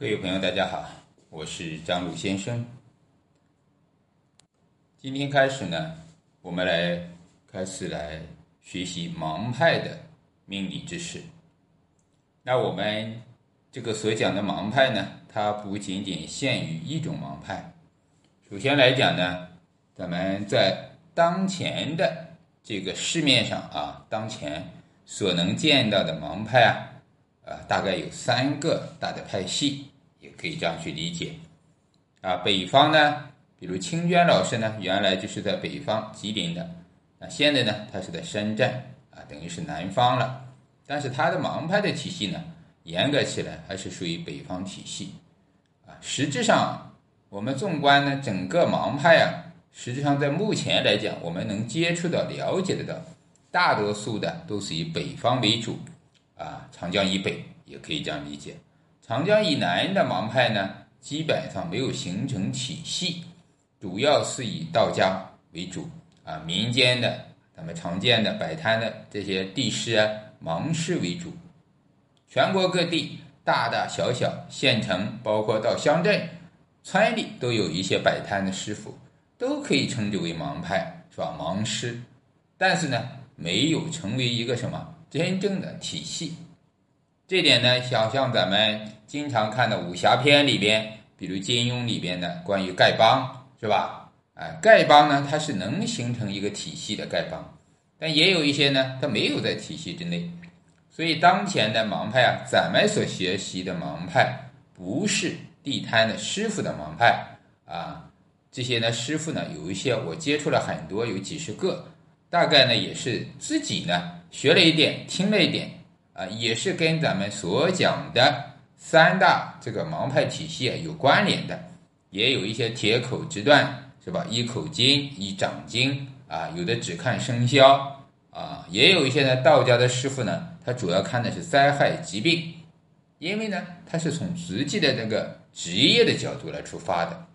各位朋友，大家好，我是张鲁先生。今天开始呢，我们来开始来学习盲派的命理知识。那我们这个所讲的盲派呢，它不仅仅限于一种盲派。首先来讲呢，咱们在当前的这个市面上啊，当前所能见到的盲派啊，啊，大概有三个大的派系。可以这样去理解，啊，北方呢，比如清娟老师呢，原来就是在北方吉林的，那现在呢，他是在深圳，啊，等于是南方了。但是他的盲派的体系呢，严格起来还是属于北方体系，啊，实质上我们纵观呢整个盲派啊，实际上在目前来讲，我们能接触到、了解得到，大多数的都是以北方为主，啊，长江以北也可以这样理解。长江以南的盲派呢，基本上没有形成体系，主要是以道家为主啊，民间的咱们常见的摆摊的这些地师啊、盲师为主。全国各地大大小小县城，包括到乡镇、村里，都有一些摆摊的师傅，都可以称之为盲派，是吧？盲师，但是呢，没有成为一个什么真正的体系。这点呢，想像咱们经常看的武侠片里边，比如金庸里边的关于丐帮，是吧？哎，丐帮呢，它是能形成一个体系的丐帮，但也有一些呢，它没有在体系之内。所以当前的盲派啊，咱们所学习的盲派，不是地摊的师傅的盲派啊。这些呢，师傅呢，有一些我接触了很多，有几十个，大概呢，也是自己呢学了一点，听了一点。啊，也是跟咱们所讲的三大这个盲派体系啊有关联的，也有一些铁口直断，是吧？一口金，一掌金啊，有的只看生肖啊，也有一些呢道家的师傅呢，他主要看的是灾害疾病，因为呢，他是从实际的那个职业的角度来出发的。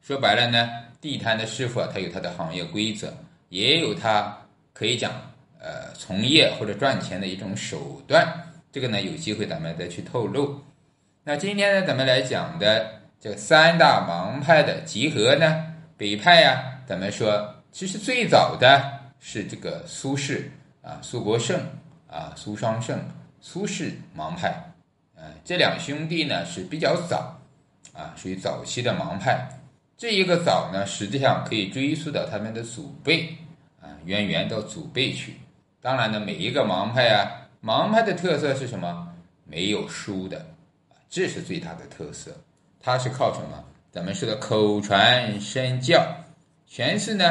说白了呢，地摊的师傅啊，他有他的行业规则，也有他可以讲。呃，从业或者赚钱的一种手段，这个呢有机会咱们再去透露。那今天呢，咱们来讲的这三大盲派的集合呢，北派呀，咱们说其实最早的是这个苏轼啊，苏国胜啊，苏双胜，苏轼盲派，呃，这两兄弟呢是比较早啊，属于早期的盲派。这一个早呢，实际上可以追溯到他们的祖辈啊，渊源到祖辈去。当然呢，每一个盲派啊，盲派的特色是什么？没有书的，这是最大的特色。它是靠什么？咱们说的口传身教，全是呢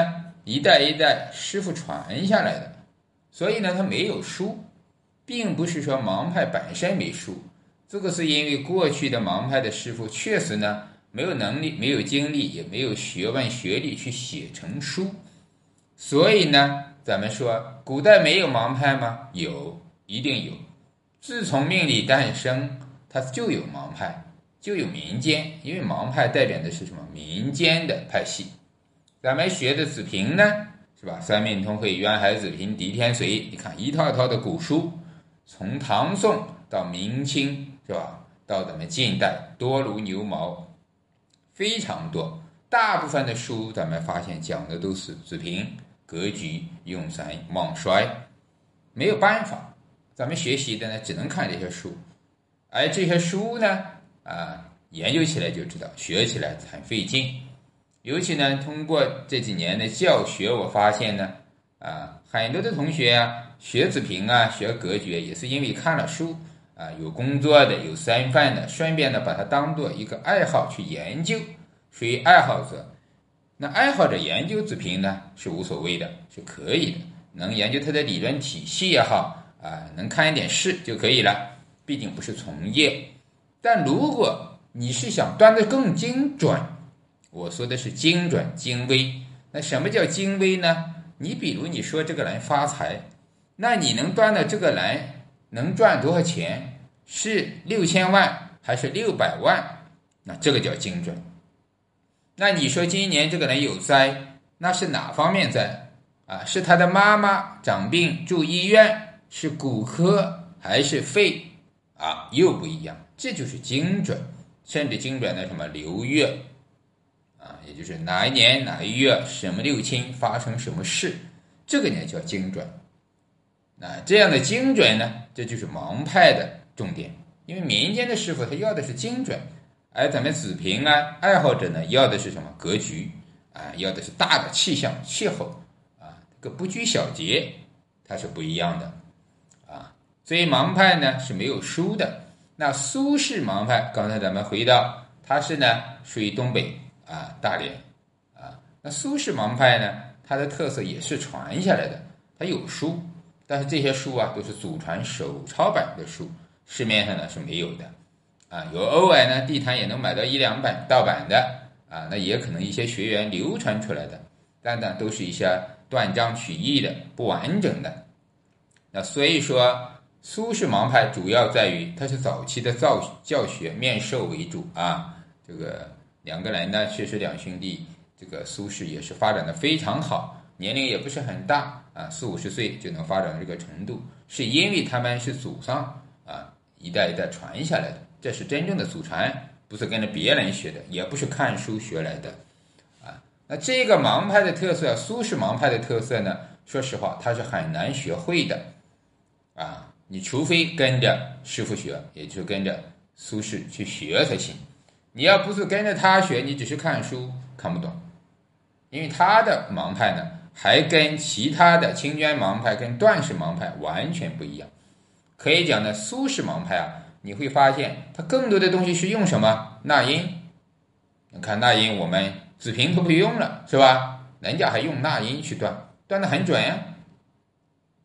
一代一代师傅传下来的。所以呢，它没有书，并不是说盲派本身没书，这个是因为过去的盲派的师傅确实呢没有能力、没有精力，也没有学问学历去写成书，所以呢。咱们说，古代没有盲派吗？有，一定有。自从命理诞生，它就有盲派，就有民间。因为盲派代表的是什么？民间的派系。咱们学的子平呢，是吧？三命通会、渊海子平、狄天随，你看一套一套的古书，从唐宋到明清，是吧？到咱们近代，多如牛毛，非常多。大部分的书，咱们发现讲的都是子平。格局用神旺衰，没有办法，咱们学习的呢，只能看这些书，而这些书呢，啊，研究起来就知道，学起来很费劲。尤其呢，通过这几年的教学，我发现呢，啊，很多的同学啊，学子平啊，学格局，也是因为看了书啊，有工作的，有身份的，顺便呢，把它当做一个爱好去研究，属于爱好者。那爱好者研究紫平呢是无所谓的，是可以的，能研究它的理论体系也好啊，能看一点事就可以了。毕竟不是从业。但如果你是想端得更精准，我说的是精准精微。那什么叫精微呢？你比如你说这个人发财，那你能端的这个人能赚多少钱？是六千万还是六百万？那这个叫精准。那你说今年这个人有灾，那是哪方面灾啊？是他的妈妈长病住医院，是骨科还是肺，啊又不一样，这就是精准，甚至精准的什么流月啊，也就是哪一年哪一月什么六亲发生什么事，这个呢叫精准。那这样的精准呢，这就是盲派的重点，因为民间的师傅他要的是精准，而咱们子平啊爱好者呢要的是什么格局啊，要的是大的气象气候啊，这个不拘小节，它是不一样的啊。所以盲派呢是没有书的。那苏轼盲派，刚才咱们回到，他是呢属于东北啊大连啊。那苏轼盲派呢，它的特色也是传下来的，它有书。但是这些书啊，都是祖传手抄版的书，市面上呢是没有的，啊，有偶尔呢地摊也能买到一两本盗版的，啊，那也可能一些学员流传出来的，但呢都是一些断章取义的、不完整的。那所以说，苏轼盲派主要在于它是早期的教教学面授为主啊，这个两个人呢确实两兄弟，这个苏轼也是发展的非常好，年龄也不是很大。啊，四五十岁就能发展到这个程度，是因为他们是祖上啊一代一代传下来的，这是真正的祖传，不是跟着别人学的，也不是看书学来的，啊，那这个盲派的特色，苏轼盲派的特色呢，说实话，它是很难学会的，啊，你除非跟着师傅学，也就跟着苏轼去学才行，你要不是跟着他学，你只是看书看不懂，因为他的盲派呢。还跟其他的清捐盲派跟段氏盲派完全不一样，可以讲呢，苏轼盲派啊，你会发现它更多的东西是用什么纳音？你看纳音，我们子平都不用了，是吧？人家还用纳音去断，断的很准呀。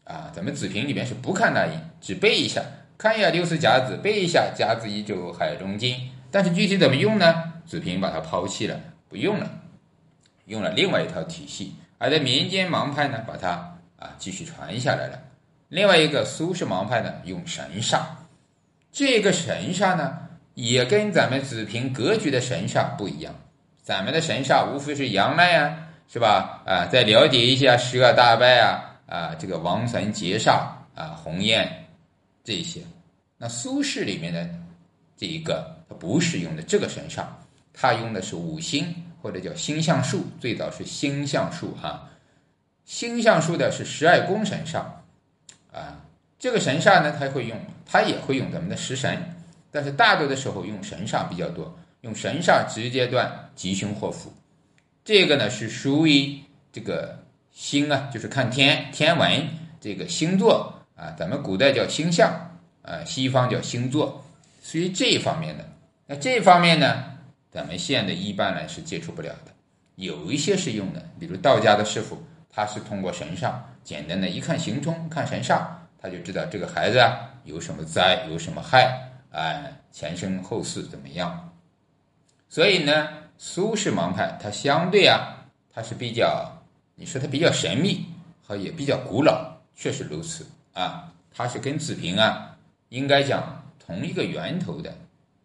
啊，咱们子平里边是不看纳音，只背一下，看一下六四甲子，背一下甲子乙酉海中金。但是具体怎么用呢？子平把它抛弃了，不用了，用了另外一套体系。而在民间盲派呢，把它啊继续传下来了。另外一个苏轼盲派呢，用神煞，这个神煞呢，也跟咱们子平格局的神煞不一样。咱们的神煞无非是阳来呀，是吧？啊，再了解一下十恶大败啊，啊，这个王神劫煞啊，鸿雁这些。那苏轼里面的这一个，他不是用的这个神煞，他用的是五星。或者叫星象术，最早是星象术哈。星象术的是十二宫神煞啊，这个神煞呢，他会用，他也会用咱们的食神，但是大多的时候用神煞比较多，用神煞直接断吉凶祸福。这个呢是属于这个星啊，就是看天天文这个星座啊，咱们古代叫星象啊，西方叫星座，属于这一方面的。那这方面呢？咱们现在一般人是接触不了的，有一些是用的，比如道家的师傅，他是通过神煞，简单的一看行冲，看神煞，他就知道这个孩子啊有什么灾，有什么害，啊，前生后世怎么样。所以呢，苏轼盲派它相对啊，它是比较，你说它比较神秘和也比较古老，确实如此啊，它是跟子平啊，应该讲同一个源头的，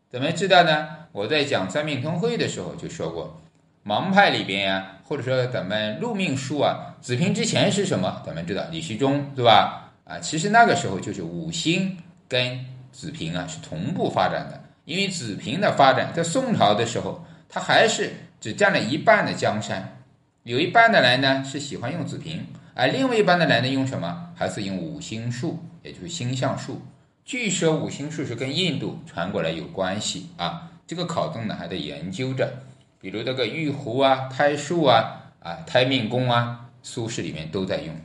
怎么知道呢？我在讲三命通会的时候就说过，盲派里边呀，或者说咱们入命书啊，子平之前是什么？咱们知道李虚中，对吧？啊，其实那个时候就是五星跟子平啊是同步发展的，因为子平的发展在宋朝的时候，他还是只占了一半的江山，有一半的人呢是喜欢用子平，而另外一半的人呢用什么？还是用五星术，也就是星象术。据说五星术是跟印度传过来有关系啊。这个考证呢还在研究着，比如这个玉壶啊、胎数啊、啊胎命宫啊，苏轼里面都在用。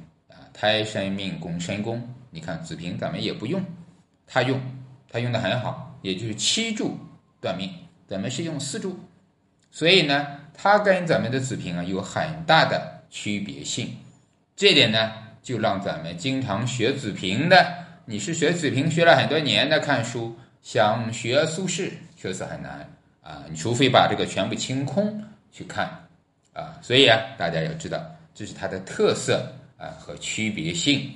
胎生命宫、身宫，你看子平咱们也不用，他用，他用的很好，也就是七柱断命，咱们是用四柱，所以呢，他跟咱们的子平啊有很大的区别性。这点呢，就让咱们经常学子平的，你是学子平学了很多年的看书，想学苏轼。确实很难啊！你除非把这个全部清空去看啊，所以啊，大家要知道这是它的特色啊和区别性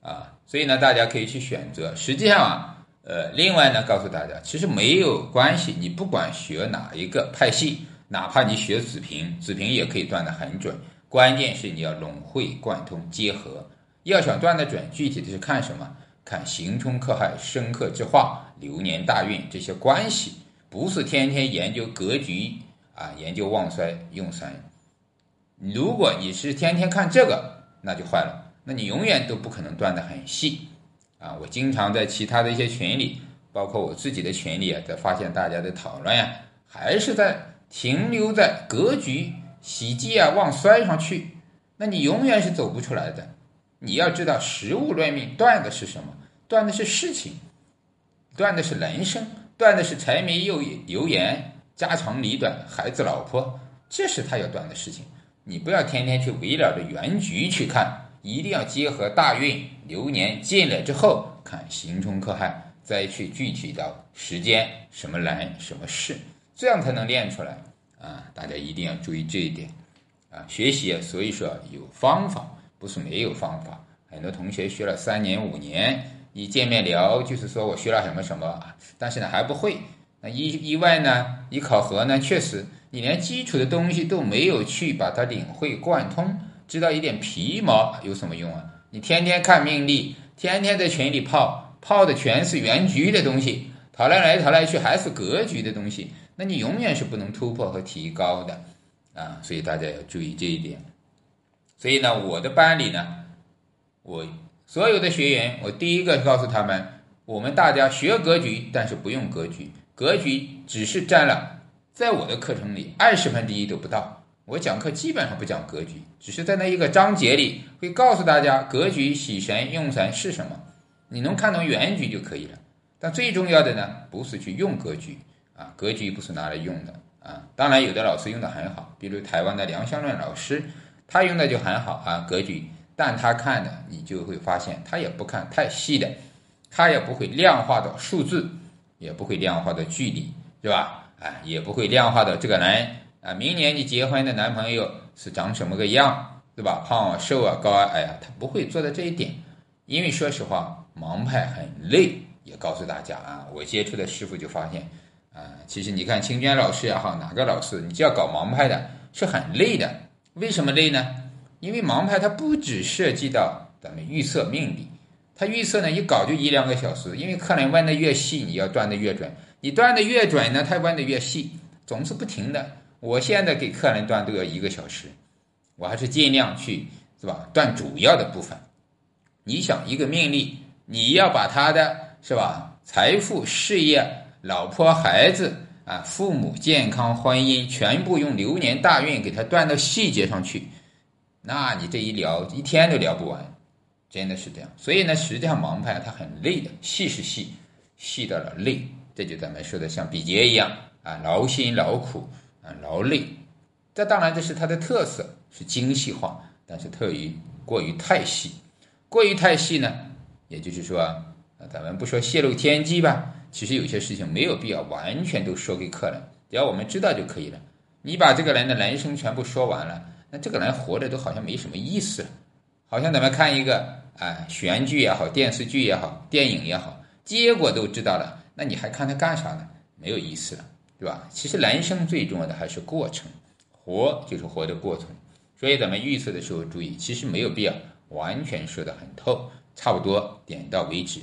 啊，所以呢，大家可以去选择。实际上啊，呃，另外呢，告诉大家，其实没有关系，你不管学哪一个派系，哪怕你学子平，子平也可以断得很准。关键是你要融会贯通结合，要想断得准，具体的是看什么？看刑冲克害、生克之化、流年大运这些关系，不是天天研究格局啊，研究旺衰用神。如果你是天天看这个，那就坏了，那你永远都不可能断得很细啊！我经常在其他的一些群里，包括我自己的群里啊，在发现大家的讨论呀，还是在停留在格局、喜忌啊、旺衰上去，那你永远是走不出来的。你要知道，食物论命断的是什么？断的是事情，断的是人生，断的是柴米油油盐、家长里短、孩子老婆，这是他要断的事情。你不要天天去围绕着原局去看，一定要结合大运流年进来之后看刑冲克害，再去具体到时间什么人什么事，这样才能练出来啊！大家一定要注意这一点啊！学习所以说有方法，不是没有方法。很多同学学了三年五年，一见面聊就是说我学了什么什么，但是呢还不会。那意意外呢？一考核呢，确实。你连基础的东西都没有去把它领会贯通，知道一点皮毛有什么用啊？你天天看命例，天天在群里泡，泡的全是原局的东西，讨论来讨来去还是格局的东西，那你永远是不能突破和提高的啊！所以大家要注意这一点。所以呢，我的班里呢，我所有的学员，我第一个告诉他们，我们大家学格局，但是不用格局，格局只是占了。在我的课程里，二十分之一都不到。我讲课基本上不讲格局，只是在那一个章节里会告诉大家格局、喜神、用神是什么，你能看懂原局就可以了。但最重要的呢，不是去用格局啊，格局不是拿来用的啊。当然，有的老师用的很好，比如台湾的梁香论老师，他用的就很好啊，格局。但他看的，你就会发现，他也不看太细的，他也不会量化到数字，也不会量化的距离，是吧？啊，也不会量化的这个人啊，明年你结婚的男朋友是长什么个样，对吧？胖啊、瘦啊、高啊，哎呀，他不会做到这一点。因为说实话，盲派很累。也告诉大家啊，我接触的师傅就发现，啊，其实你看清娟老师也好，哪个老师，你只要搞盲派的，是很累的。为什么累呢？因为盲派它不只涉及到咱们预测命理，他预测呢一搞就一两个小时，因为客人问的越细，你要断的越准。你断的越准呢，他问的越细，总是不停的。我现在给客人断都要一个小时，我还是尽量去是吧？断主要的部分。你想一个命令，你要把他的是吧？财富、事业、老婆、孩子啊，父母健康、婚姻，全部用流年大运给他断到细节上去，那你这一聊一天都聊不完，真的是这样。所以呢，实际上盲派他很累的，细是细，细到了累。这就咱们说的像比劫一样啊，劳心劳苦啊，劳累。这当然这是它的特色，是精细化，但是特于过于太细，过于太细呢，也就是说啊，咱们不说泄露天机吧，其实有些事情没有必要完全都说给客人，只要我们知道就可以了。你把这个人的人生全部说完了，那这个人活着都好像没什么意思了，好像咱们看一个啊玄剧也好，电视剧也好，电影也好，结果都知道了。那你还看它干啥呢？没有意思了，对吧？其实人生最重要的还是过程，活就是活的过程。所以咱们预测的时候注意，其实没有必要完全说的很透，差不多点到为止。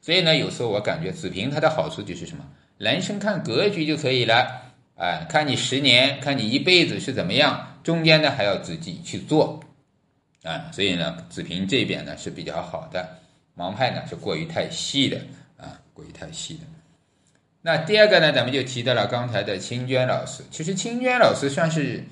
所以呢，有时候我感觉子平它的好处就是什么？人生看格局就可以了，哎，看你十年，看你一辈子是怎么样，中间呢还要自己去做，啊，所以呢，子平这边呢是比较好的，盲派呢是过于太细的啊。过于太细的。那第二个呢，咱们就提到了刚才的清娟老师。其实清娟老师算是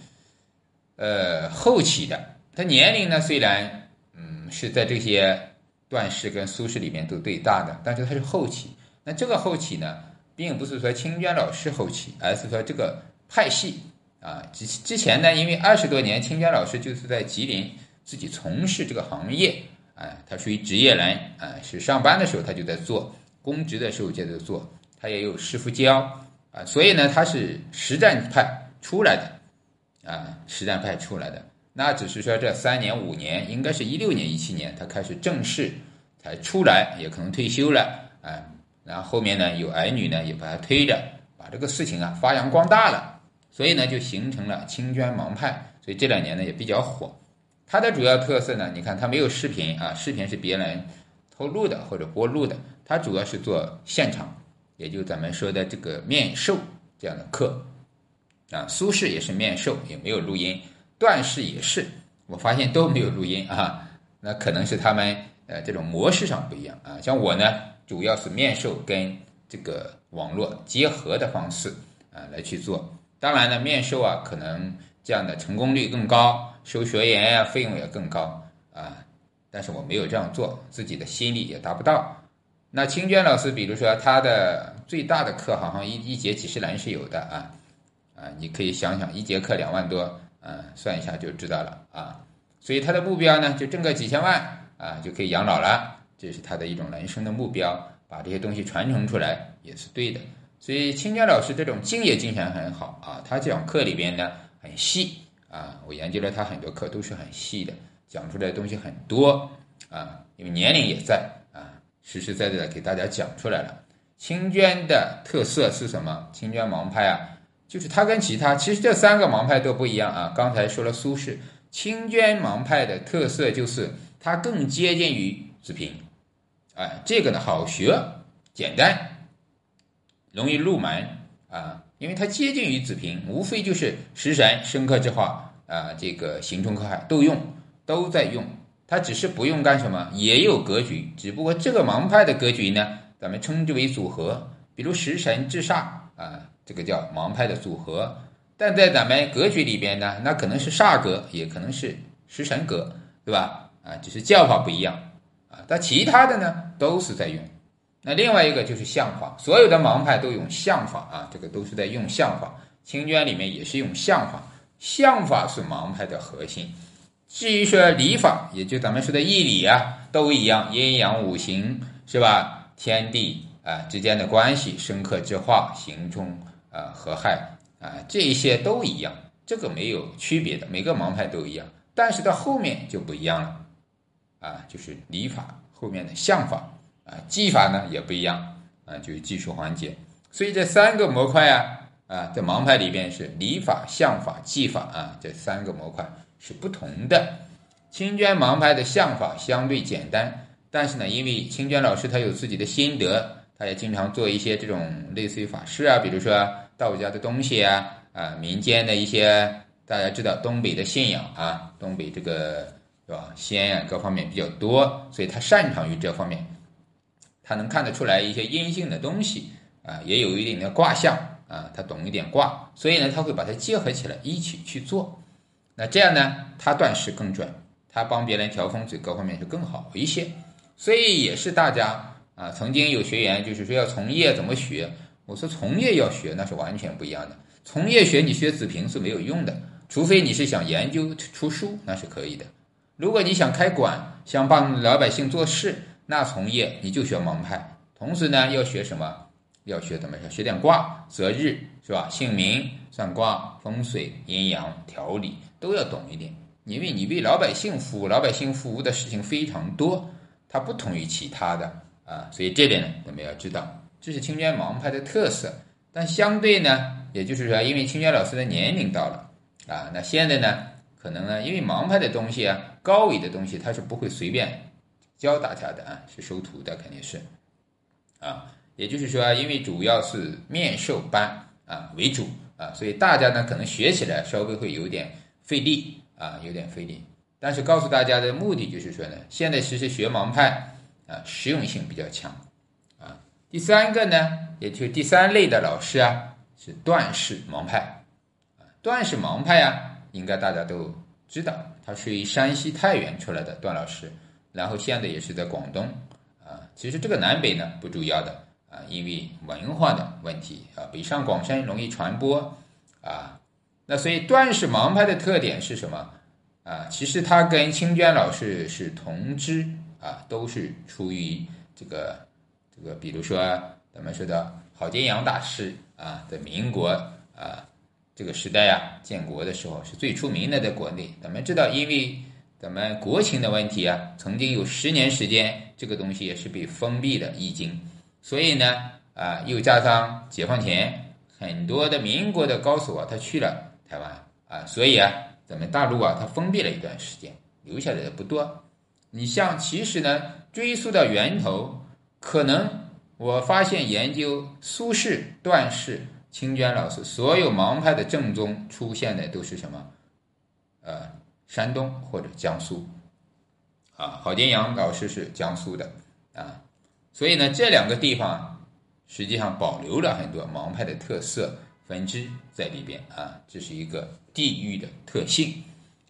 呃后期的，他年龄呢虽然嗯是在这些段氏跟苏轼里面都最大的，但是他是后期。那这个后期呢，并不是说清娟老师后期，而是说这个派系啊。之之前呢，因为二十多年，清娟老师就是在吉林自己从事这个行业，哎，他属于职业人，啊，是上班的时候他就在做。公职的时候接着做，他也有师傅教啊，所以呢，他是实战派出来的啊，实战派出来的。那只是说这三年五年，应该是一六年一七年，他开始正式才出来，也可能退休了啊。然后后面呢，有儿女呢，也把他推着，把这个事情啊发扬光大了，所以呢，就形成了清捐盲派。所以这两年呢也比较火。它的主要特色呢，你看它没有视频啊，视频是别人。偷录的或者播录的，它主要是做现场，也就咱们说的这个面授这样的课啊。苏轼也是面授，也没有录音；段氏也是，我发现都没有录音啊。那可能是他们呃这种模式上不一样啊。像我呢，主要是面授跟这个网络结合的方式啊来去做。当然呢，面授啊，可能这样的成功率更高，收学员呀费用也更高啊。但是我没有这样做，自己的心力也达不到。那清娟老师，比如说他的最大的课，好像一一节几十人是有的啊啊，你可以想想，一节课两万多，嗯，算一下就知道了啊。所以他的目标呢，就挣个几千万啊，就可以养老了，这是他的一种人生的目标。把这些东西传承出来也是对的。所以清娟老师这种敬业精神很好啊，他讲课里边呢很细啊，我研究了他很多课都是很细的，讲出来的东西很多啊，因为年龄也在啊，实实在在的给大家讲出来了。清娟的特色是什么？清娟盲派啊，就是他跟其他其实这三个盲派都不一样啊。刚才说了苏轼，清娟盲派的特色就是它更接近于子平，哎，这个呢好学，简单。容易入门啊，因为它接近于子平，无非就是食神、生克之化啊，这个刑冲克害都用，都在用。它只是不用干什么，也有格局，只不过这个盲派的格局呢，咱们称之为组合。比如食神制煞啊，这个叫盲派的组合。但在咱们格局里边呢，那可能是煞格，也可能是食神格，对吧？啊，只是叫法不一样啊。但其他的呢，都是在用。那另外一个就是相法，所有的盲派都用相法啊，这个都是在用相法。清娟里面也是用相法，相法是盲派的核心。至于说理法，也就咱们说的义理啊，都一样，阴阳五行是吧？天地啊之间的关系，生克之化，行冲啊和害啊，这些都一样，这个没有区别的，每个盲派都一样。但是到后面就不一样了啊，就是理法后面的相法。啊，技法呢也不一样啊，就是技术环节。所以这三个模块啊，啊，在盲派里边是理法、相法、技法啊，这三个模块是不同的。清娟盲派的相法相对简单，但是呢，因为清娟老师他有自己的心得，他也经常做一些这种类似于法事啊，比如说道家的东西啊，啊，民间的一些大家知道东北的信仰啊，东北这个是吧，仙啊各方面比较多，所以他擅长于这方面。他能看得出来一些阴性的东西啊，也有一定的卦象啊，他懂一点卦，所以呢，他会把它结合起来一起去做。那这样呢，他断事更准，他帮别人调风水各方面就更好一些。所以也是大家啊，曾经有学员就是说要从业怎么学？我说从业要学那是完全不一样的。从业学你学子平是没有用的，除非你是想研究出书，那是可以的。如果你想开馆，想帮老百姓做事。那从业你就学盲派，同时呢要学什么？要学怎么学点卦、择日是吧？姓名、算卦、风水、阴阳、调理都要懂一点，因为你为老百姓服务，老百姓服务的事情非常多，它不同于其他的啊，所以这点呢我们要知道，这是清娟盲派的特色。但相对呢，也就是说，因为清娟老师的年龄到了啊，那现在呢，可能呢，因为盲派的东西啊，高维的东西，他是不会随便。教大家的啊，是收徒的，肯定是，啊，也就是说，因为主要是面授班啊为主啊，所以大家呢可能学起来稍微会有点费力啊，有点费力。但是告诉大家的目的就是说呢，现在其实学盲派啊，实用性比较强啊。第三个呢，也就是第三类的老师啊，是段氏盲派啊，段氏盲派啊，应该大家都知道，他属于山西太原出来的段老师。然后现在也是在广东啊，其实这个南北呢不主要的啊，因为文化的问题啊，北上广深容易传播啊，那所以段氏盲派的特点是什么啊？其实他跟清娟老师是同支啊，都是出于这个这个，比如说咱们说的郝金阳大师啊，在民国啊这个时代啊，建国的时候是最出名的，在国内，咱们知道因为。咱们国情的问题啊，曾经有十年时间，这个东西也是被封闭的《易经》，所以呢，啊，又加上解放前很多的民国的高手啊，他去了台湾啊，所以啊，咱们大陆啊，它封闭了一段时间，留下来的不多。你像其实呢，追溯到源头，可能我发现研究苏轼、段氏、清娟老师所有盲派的正宗出现的都是什么？呃，山东或者江苏。啊，郝建阳老师是江苏的啊，所以呢，这两个地方实际上保留了很多盲派的特色分支在里边啊，这是一个地域的特性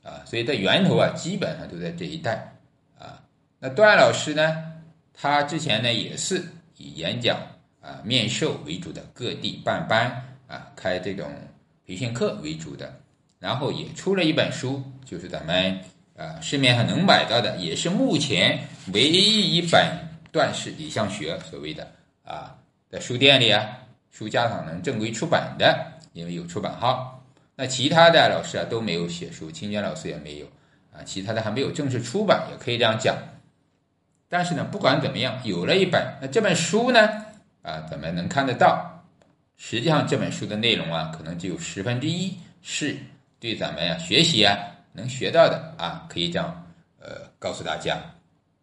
啊，所以在源头啊，基本上都在这一带啊。那段老师呢？他之前呢也是以演讲啊、面授为主的，各地办班啊、开这种培训课为主的，然后也出了一本书，就是咱们啊市面上能买到的，也是目前唯一一本段式理想学所谓的啊，在书店里啊、书架上能正规出版的，因为有出版号。那其他的老师啊都没有写书，清娟老师也没有啊，其他的还没有正式出版，也可以这样讲。但是呢，不管怎么样，有了一本，那这本书呢，啊，咱们能看得到。实际上，这本书的内容啊，可能只有十分之一是对咱们呀学习啊能学到的啊，可以这样呃告诉大家。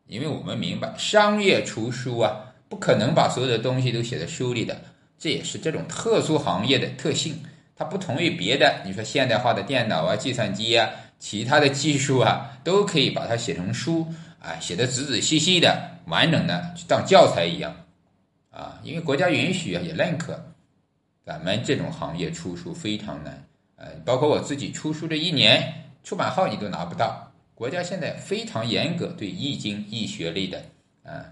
因为我们明白，商业出书啊，不可能把所有的东西都写在书里的，这也是这种特殊行业的特性。它不同于别的，你说现代化的电脑啊、计算机啊、其他的技术啊，都可以把它写成书。啊，写的仔仔细细的、完整的，当教材一样，啊，因为国家允许啊，也认可，咱们这种行业出书非常难，呃，包括我自己出书这一年，出版号你都拿不到，国家现在非常严格对易经、易学类的，啊，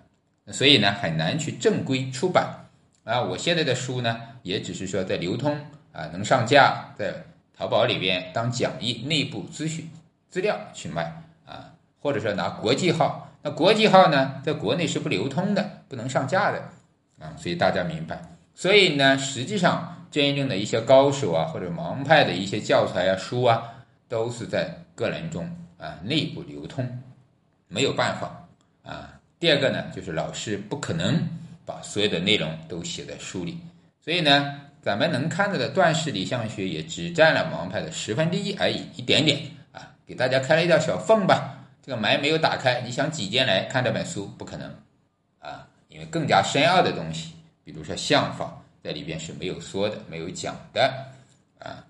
所以呢，很难去正规出版，啊，我现在的书呢，也只是说在流通，啊，能上架，在淘宝里边当讲义、内部资讯资料去卖。啊或者说拿国际号，那国际号呢，在国内是不流通的，不能上架的，啊，所以大家明白。所以呢，实际上真正的一些高手啊，或者盲派的一些教材啊、书啊，都是在个人中啊内部流通，没有办法啊。第二个呢，就是老师不可能把所有的内容都写在书里，所以呢，咱们能看到的段氏理象学也只占了盲派的十分之一而已，一点点啊，给大家开了一道小缝吧。这个门没有打开，你想挤进来看这本书不可能，啊，因为更加深奥的东西，比如说相法在里边是没有说的、没有讲的，啊，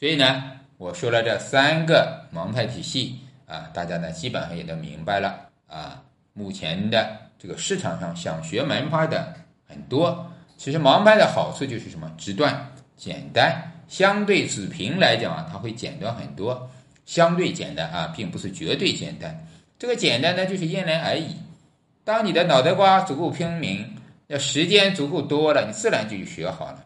所以呢，我说了这三个盲派体系，啊，大家呢基本上也都明白了，啊，目前的这个市场上想学门派的很多，其实盲派的好处就是什么？直断、简单，相对子平来讲啊，它会简单很多。相对简单啊，并不是绝对简单。这个简单呢，就是因人而异。当你的脑袋瓜足够聪明，要时间足够多了，你自然就学好了。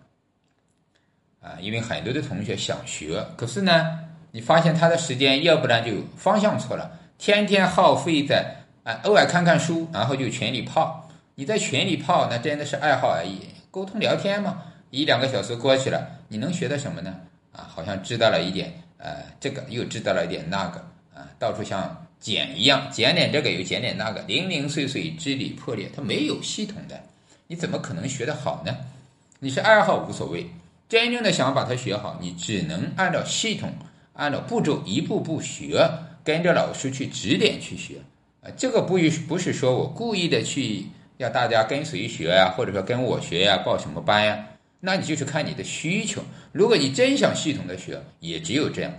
啊，因为很多的同学想学，可是呢，你发现他的时间，要不然就方向错了，天天耗费在啊，偶尔看看书，然后就群里泡。你在群里泡，那真的是爱好而已，沟通聊天嘛，一两个小时过去了，你能学到什么呢？啊，好像知道了一点。呃，这个又知道了一点那个啊，到处像捡一样，捡点这个又捡点那个，零零碎碎支离破裂，它没有系统的，你怎么可能学得好呢？你是爱好无所谓，真正的想把它学好，你只能按照系统、按照步骤一步步学，跟着老师去指点去学啊。这个不不是说我故意的去要大家跟谁学呀，或者说跟我学呀，报什么班呀。那你就是看你的需求。如果你真想系统的学，也只有这样。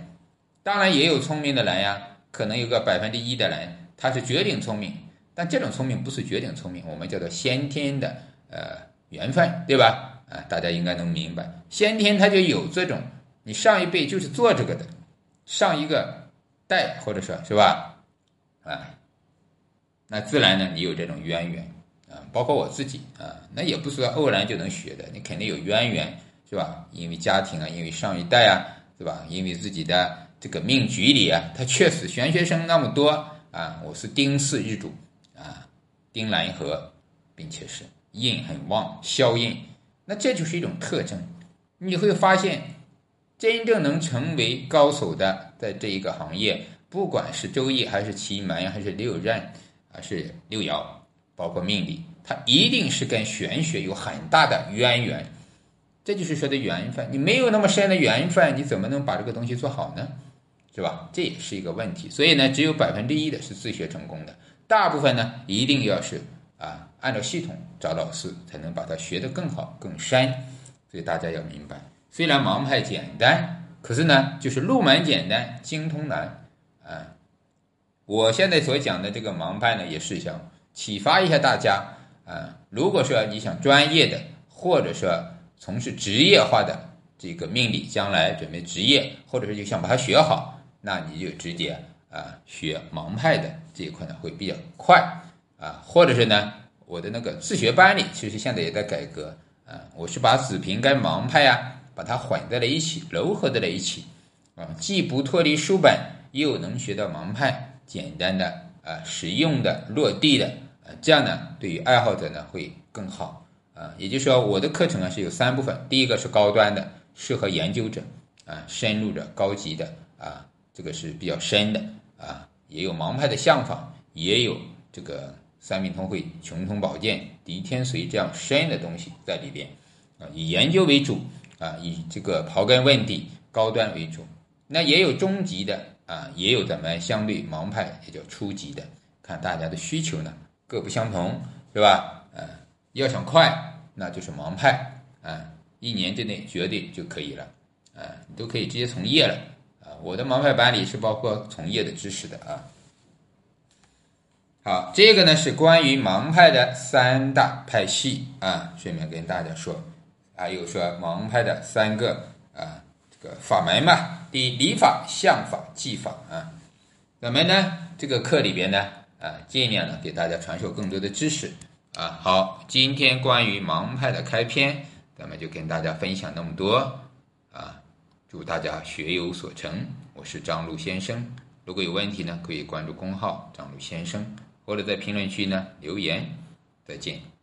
当然也有聪明的人呀，可能有个百分之一的人，他是绝顶聪明。但这种聪明不是绝顶聪明，我们叫做先天的呃缘分，对吧？啊，大家应该能明白，先天他就有这种，你上一辈就是做这个的，上一个代或者说是吧？啊，那自然呢，你有这种渊源。啊，包括我自己啊，那也不是说偶然就能学的，你肯定有渊源，是吧？因为家庭啊，因为上一代啊，是吧？因为自己的这个命局里啊，他确实玄学生那么多啊，我是丁巳日主啊，丁蓝合，并且是印很旺，消印，那这就是一种特征。你会发现，真正能成为高手的，在这一个行业，不管是周易还是奇门还是六壬还是六爻。包括命理，它一定是跟玄学有很大的渊源，这就是说的缘分。你没有那么深的缘分，你怎么能把这个东西做好呢？是吧？这也是一个问题。所以呢，只有百分之一的是自学成功的，大部分呢一定要是按照系统找老师，才能把它学得更好更深。所以大家要明白，虽然盲派简单，可是呢就是入门简单，精通难啊。我现在所讲的这个盲派呢，也是想启发一下大家啊。如果说你想专业的，或者说从事职业化的这个命理，将来准备职业，或者是就想把它学好，那你就直接啊学盲派的这一块呢会比较快啊。或者是呢，我的那个自学班里，其实现在也在改革啊。我是把子平跟盲派啊，把它混在了一起，糅合在了一起啊，既不脱离书本，又能学到盲派简单的啊实用的落地的啊，这样呢，对于爱好者呢会更好。啊，也就是说，我的课程啊是有三部分，第一个是高端的，适合研究者啊，深入的、高级的啊，这个是比较深的啊，也有盲派的相法，也有这个三命通会、穷通宝鉴、狄天髓这样深的东西在里边啊，以研究为主啊，以这个刨根问底、高端为主。那也有中级的啊，也有咱们相对盲派也叫初级的，看大家的需求呢各不相同，是吧？嗯，要想快。那就是盲派啊，一年之内绝对就可以了啊，你都可以直接从业了啊。我的盲派班里是包括从业的知识的啊。好，这个呢是关于盲派的三大派系啊，顺便跟大家说，还有说盲派的三个啊这个法门嘛。第一，理法、相法、技法啊。咱们呢这个课里边呢啊，尽量呢给大家传授更多的知识。啊，好，今天关于盲派的开篇，咱们就跟大家分享那么多啊！祝大家学有所成。我是张璐先生，如果有问题呢，可以关注公号张璐先生，或者在评论区呢留言。再见。